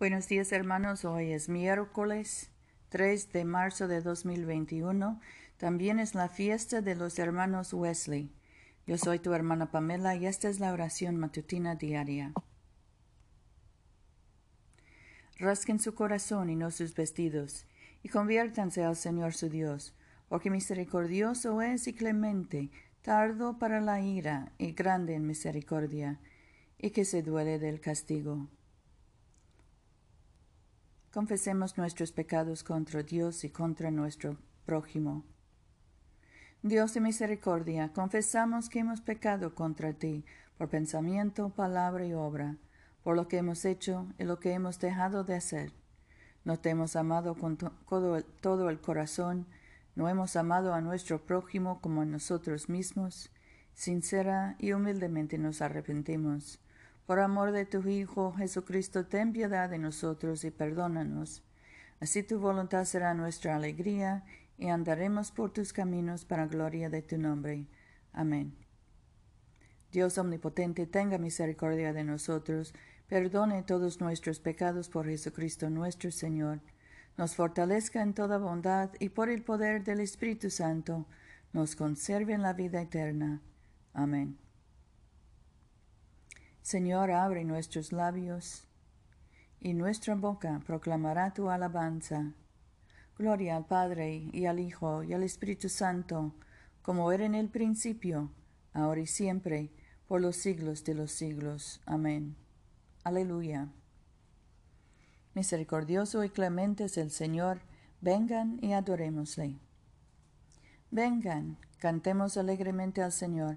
Buenos días hermanos, hoy es miércoles 3 de marzo de 2021. También es la fiesta de los hermanos Wesley. Yo soy tu hermana Pamela y esta es la oración matutina diaria. Rasquen su corazón y no sus vestidos, y conviértanse al Señor su Dios, porque misericordioso es y clemente, tardo para la ira y grande en misericordia, y que se duele del castigo. Confesemos nuestros pecados contra Dios y contra nuestro prójimo. Dios de misericordia, confesamos que hemos pecado contra ti por pensamiento, palabra y obra, por lo que hemos hecho y lo que hemos dejado de hacer. No te hemos amado con todo el corazón, no hemos amado a nuestro prójimo como a nosotros mismos. Sincera y humildemente nos arrepentimos por amor de tu Hijo Jesucristo, ten piedad de nosotros y perdónanos. Así tu voluntad será nuestra alegría y andaremos por tus caminos para gloria de tu nombre. Amén. Dios omnipotente, tenga misericordia de nosotros, perdone todos nuestros pecados por Jesucristo nuestro Señor, nos fortalezca en toda bondad y por el poder del Espíritu Santo, nos conserve en la vida eterna. Amén. Señor, abre nuestros labios, y nuestra boca proclamará tu alabanza. Gloria al Padre, y al Hijo, y al Espíritu Santo, como era en el principio, ahora y siempre, por los siglos de los siglos. Amén. Aleluya. Misericordioso y clemente es el Señor, vengan y adorémosle. Vengan, cantemos alegremente al Señor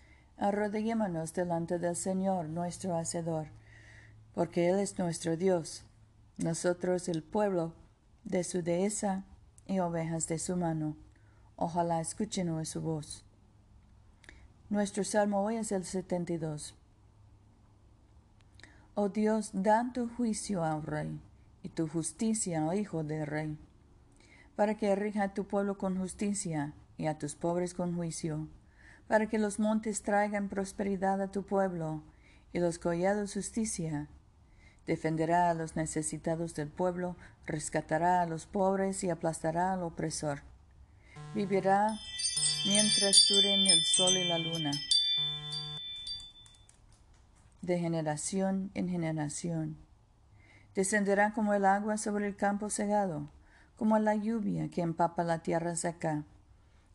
arrodillémonos delante del Señor nuestro Hacedor, porque Él es nuestro Dios, nosotros el pueblo de su dehesa y ovejas de su mano. Ojalá escuchen su voz. Nuestro salmo hoy es el 72. Oh Dios, dan tu juicio al rey y tu justicia al hijo del rey, para que rija a tu pueblo con justicia y a tus pobres con juicio para que los montes traigan prosperidad a tu pueblo y los collados justicia. Defenderá a los necesitados del pueblo, rescatará a los pobres y aplastará al opresor. Vivirá mientras duren el sol y la luna. De generación en generación. Descenderá como el agua sobre el campo cegado, como la lluvia que empapa la tierra seca.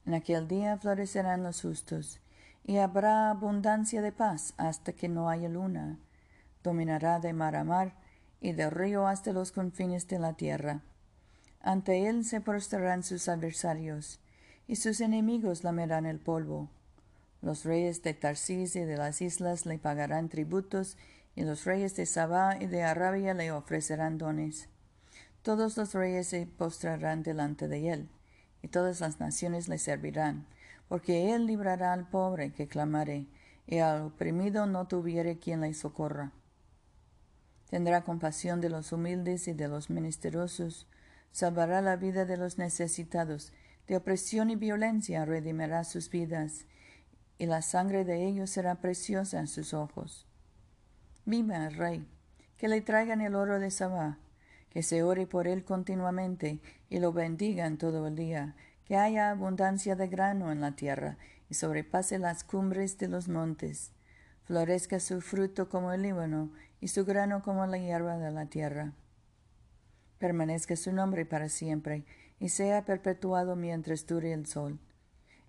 En aquel día florecerán los justos, y habrá abundancia de paz hasta que no haya luna. Dominará de mar a mar, y del río hasta los confines de la tierra. Ante él se prostrarán sus adversarios, y sus enemigos lamerán el polvo. Los reyes de Tarsis y de las islas le pagarán tributos, y los reyes de Sabá y de Arabia le ofrecerán dones. Todos los reyes se postrarán delante de él y todas las naciones le servirán, porque él librará al pobre que clamare, y al oprimido no tuviere quien le socorra. Tendrá compasión de los humildes y de los menesterosos, salvará la vida de los necesitados, de opresión y violencia redimirá sus vidas, y la sangre de ellos será preciosa en sus ojos. Viva el rey, que le traigan el oro de Sabá, que se ore por él continuamente y lo bendigan todo el día, que haya abundancia de grano en la tierra y sobrepase las cumbres de los montes, florezca su fruto como el Líbano y su grano como la hierba de la tierra. Permanezca su nombre para siempre y sea perpetuado mientras dure el sol.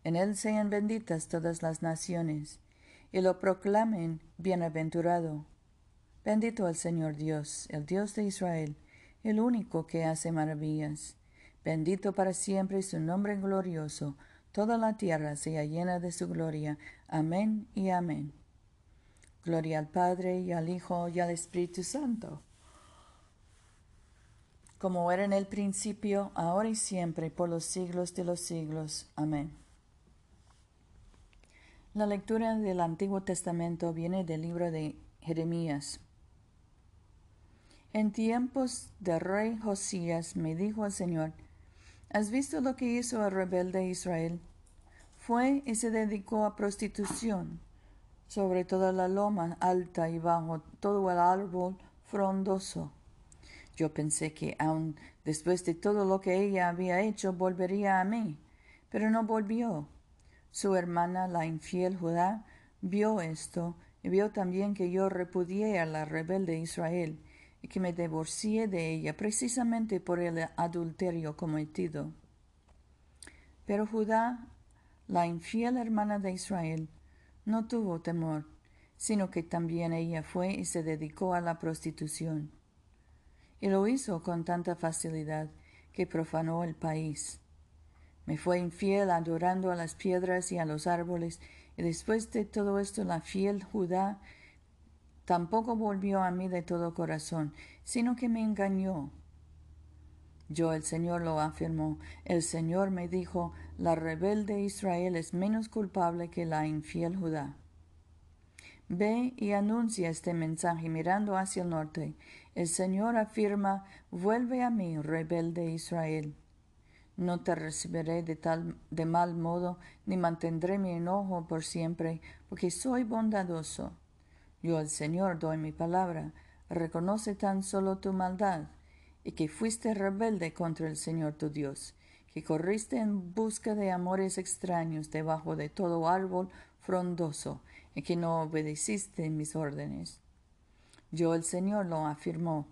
En él sean benditas todas las naciones y lo proclamen bienaventurado. Bendito el Señor Dios, el Dios de Israel, el único que hace maravillas. Bendito para siempre su nombre glorioso. Toda la tierra sea llena de su gloria. Amén y amén. Gloria al Padre y al Hijo y al Espíritu Santo. como era en el principio, ahora y siempre, por los siglos de los siglos. Amén. La lectura del Antiguo Testamento viene del libro de Jeremías. En tiempos de rey Josías me dijo el Señor, ¿has visto lo que hizo el rebelde Israel? Fue y se dedicó a prostitución, sobre toda la loma alta y bajo todo el árbol frondoso yo pensé que aun después de todo lo que ella había hecho volvería a mí, pero no volvió. Su hermana, la infiel Judá, vio esto y vio también que yo repudié a la rebelde Israel que me divorcié de ella precisamente por el adulterio cometido. Pero Judá, la infiel hermana de Israel, no tuvo temor, sino que también ella fue y se dedicó a la prostitución y lo hizo con tanta facilidad que profanó el país. Me fue infiel adorando a las piedras y a los árboles, y después de todo esto la fiel Judá tampoco volvió a mí de todo corazón, sino que me engañó. Yo el Señor lo afirmó. El Señor me dijo, la rebelde Israel es menos culpable que la infiel Judá. Ve y anuncia este mensaje mirando hacia el norte. El Señor afirma, vuelve a mí, rebelde Israel. No te recibiré de tal de mal modo, ni mantendré mi enojo por siempre, porque soy bondadoso. Yo el Señor doy mi palabra. Reconoce tan solo tu maldad, y que fuiste rebelde contra el Señor tu Dios, que corriste en busca de amores extraños debajo de todo árbol frondoso, y que no obedeciste mis órdenes. Yo el Señor lo afirmó.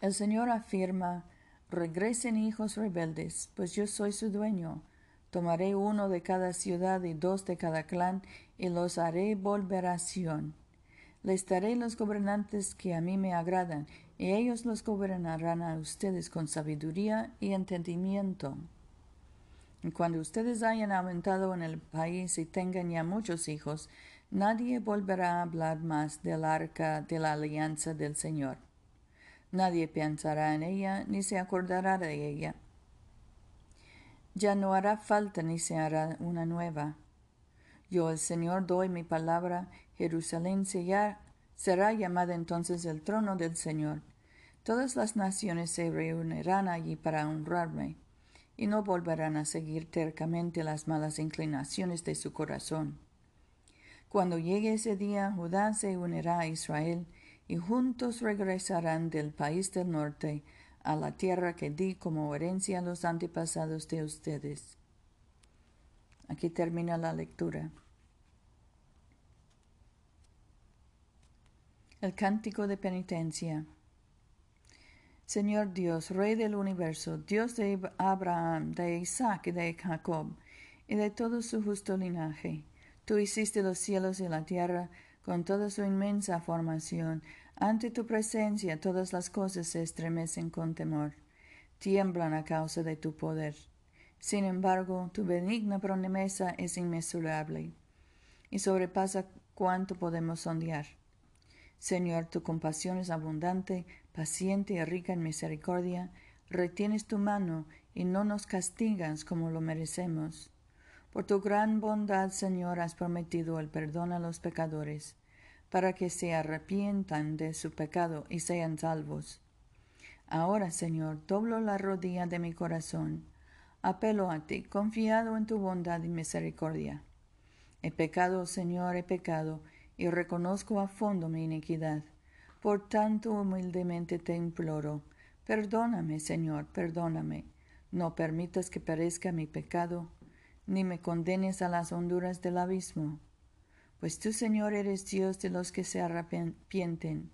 El Señor afirma, regresen hijos rebeldes, pues yo soy su dueño. Tomaré uno de cada ciudad y dos de cada clan, y los haré volver a Sión. Les daré los gobernantes que a mí me agradan, y ellos los gobernarán a ustedes con sabiduría y entendimiento. Cuando ustedes hayan aumentado en el país y tengan ya muchos hijos, nadie volverá a hablar más del arca de la alianza del Señor. Nadie pensará en ella ni se acordará de ella. Ya no hará falta ni se hará una nueva. Yo, el Señor, doy mi palabra, Jerusalén será llamada entonces el trono del Señor. Todas las naciones se reunirán allí para honrarme y no volverán a seguir tercamente las malas inclinaciones de su corazón. Cuando llegue ese día, Judá se unirá a Israel, y juntos regresarán del país del norte a la tierra que di como herencia a los antepasados de ustedes. Aquí termina la lectura. El cántico de penitencia. Señor Dios, Rey del universo, Dios de Abraham, de Isaac y de Jacob, y de todo su justo linaje, tú hiciste los cielos y la tierra con toda su inmensa formación. Ante tu presencia todas las cosas se estremecen con temor, tiemblan a causa de tu poder. Sin embargo, tu benigna promesa es inmesurable y sobrepasa cuanto podemos sondear. Señor, tu compasión es abundante, paciente y rica en misericordia, retienes tu mano y no nos castigas como lo merecemos. Por tu gran bondad, Señor, has prometido el perdón a los pecadores, para que se arrepientan de su pecado y sean salvos. Ahora, Señor, doblo la rodilla de mi corazón, apelo a ti, confiado en tu bondad y misericordia. He pecado, Señor, he pecado, y reconozco a fondo mi iniquidad. Por tanto humildemente te imploro, perdóname, Señor, perdóname. No permitas que perezca mi pecado, ni me condenes a las honduras del abismo. Pues tú, Señor, eres Dios de los que se arrepienten.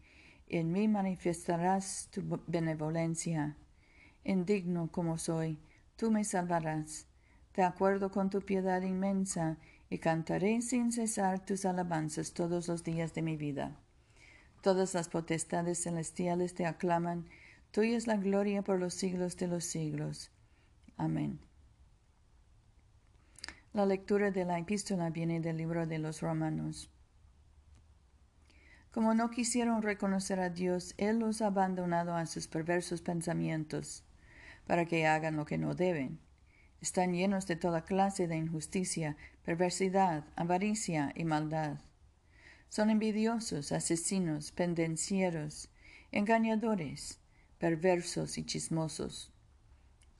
En mí manifestarás tu benevolencia. Indigno como soy, tú me salvarás. De acuerdo con tu piedad inmensa, y cantaré sin cesar tus alabanzas todos los días de mi vida. Todas las potestades celestiales te aclaman, tuya es la gloria por los siglos de los siglos. Amén. La lectura de la epístola viene del libro de los Romanos. Como no quisieron reconocer a Dios, Él los ha abandonado a sus perversos pensamientos, para que hagan lo que no deben. Están llenos de toda clase de injusticia, perversidad, avaricia y maldad. Son envidiosos, asesinos, pendencieros, engañadores, perversos y chismosos.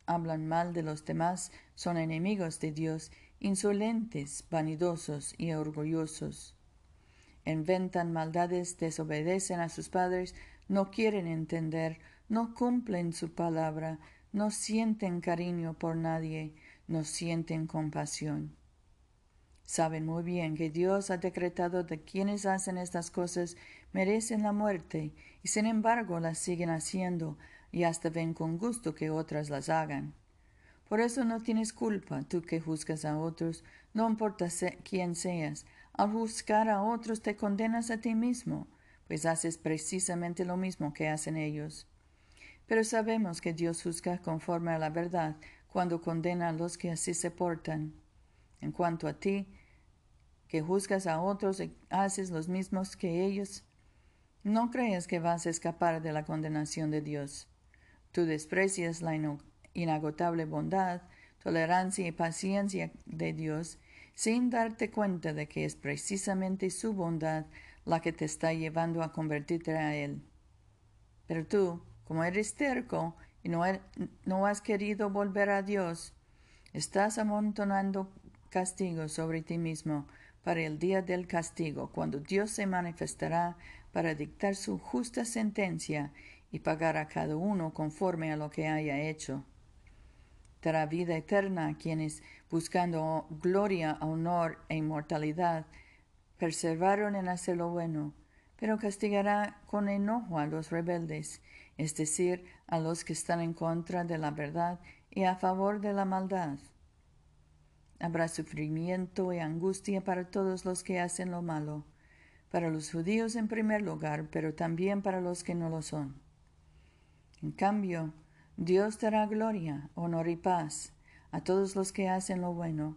Hablan mal de los demás, son enemigos de Dios, insolentes, vanidosos y orgullosos inventan maldades, desobedecen a sus padres, no quieren entender, no cumplen su palabra, no sienten cariño por nadie, no sienten compasión. Saben muy bien que Dios ha decretado de quienes hacen estas cosas merecen la muerte, y sin embargo las siguen haciendo, y hasta ven con gusto que otras las hagan. Por eso no tienes culpa, tú que juzgas a otros, no importa quién seas, al juzgar a otros te condenas a ti mismo, pues haces precisamente lo mismo que hacen ellos. Pero sabemos que Dios juzga conforme a la verdad cuando condena a los que así se portan. En cuanto a ti, que juzgas a otros y haces los mismos que ellos, no creas que vas a escapar de la condenación de Dios. Tú desprecias la inagotable bondad, tolerancia y paciencia de Dios sin darte cuenta de que es precisamente su bondad la que te está llevando a convertirte a Él. Pero tú, como eres terco y no, er, no has querido volver a Dios, estás amontonando castigo sobre ti mismo para el día del castigo, cuando Dios se manifestará para dictar su justa sentencia y pagar a cada uno conforme a lo que haya hecho dará vida eterna a quienes, buscando gloria, honor e inmortalidad, perseveraron en hacer lo bueno, pero castigará con enojo a los rebeldes, es decir, a los que están en contra de la verdad y a favor de la maldad. Habrá sufrimiento y angustia para todos los que hacen lo malo, para los judíos en primer lugar, pero también para los que no lo son. En cambio, Dios dará gloria, honor y paz a todos los que hacen lo bueno,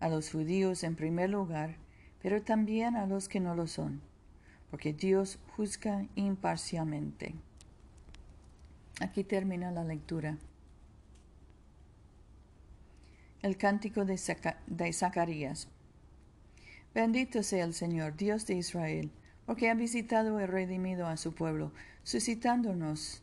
a los judíos en primer lugar, pero también a los que no lo son, porque Dios juzga imparcialmente. Aquí termina la lectura. El cántico de, Zacarías. Bendito sea el Señor, Dios de Israel, porque ha visitado y redimido a su pueblo, suscitándonos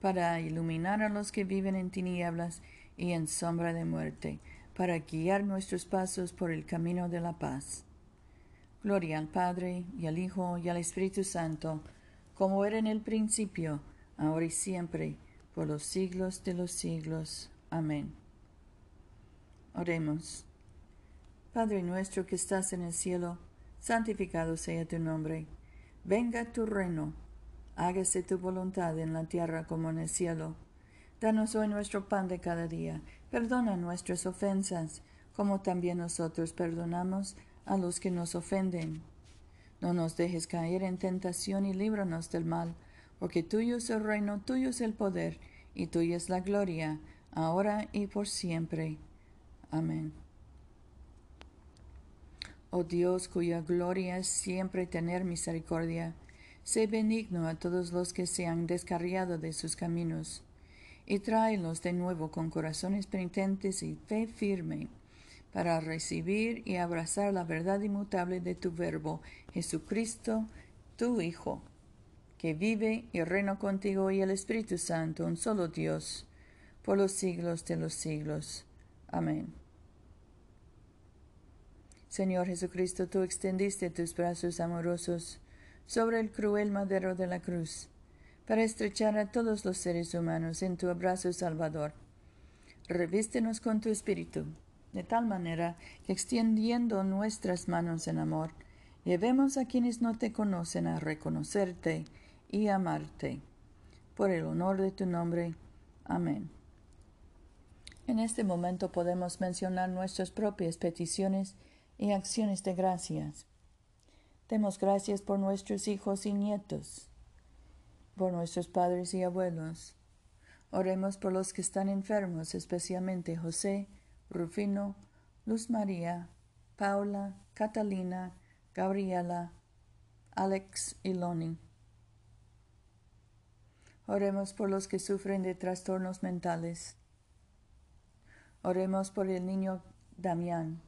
para iluminar a los que viven en tinieblas y en sombra de muerte, para guiar nuestros pasos por el camino de la paz. Gloria al Padre, y al Hijo, y al Espíritu Santo, como era en el principio, ahora y siempre, por los siglos de los siglos. Amén. Oremos. Padre nuestro que estás en el cielo, santificado sea tu nombre. Venga tu reino hágase tu voluntad en la tierra como en el cielo. Danos hoy nuestro pan de cada día. Perdona nuestras ofensas, como también nosotros perdonamos a los que nos ofenden. No nos dejes caer en tentación y líbranos del mal, porque tuyo es el reino, tuyo es el poder, y tuya es la gloria, ahora y por siempre. Amén. Oh Dios, cuya gloria es siempre tener misericordia, Sé benigno a todos los que se han descarriado de sus caminos, y tráelos de nuevo con corazones penitentes y fe firme, para recibir y abrazar la verdad inmutable de tu Verbo, Jesucristo, tu Hijo, que vive y reina contigo y el Espíritu Santo, un solo Dios, por los siglos de los siglos. Amén. Señor Jesucristo, tú extendiste tus brazos amorosos sobre el cruel madero de la cruz, para estrechar a todos los seres humanos en tu abrazo salvador. Revístenos con tu espíritu, de tal manera que extendiendo nuestras manos en amor, llevemos a quienes no te conocen a reconocerte y amarte. Por el honor de tu nombre. Amén. En este momento podemos mencionar nuestras propias peticiones y acciones de gracias. Demos gracias por nuestros hijos y nietos, por nuestros padres y abuelos. Oremos por los que están enfermos, especialmente José, Rufino, Luz María, Paula, Catalina, Gabriela, Alex y Loni. Oremos por los que sufren de trastornos mentales. Oremos por el niño Damián.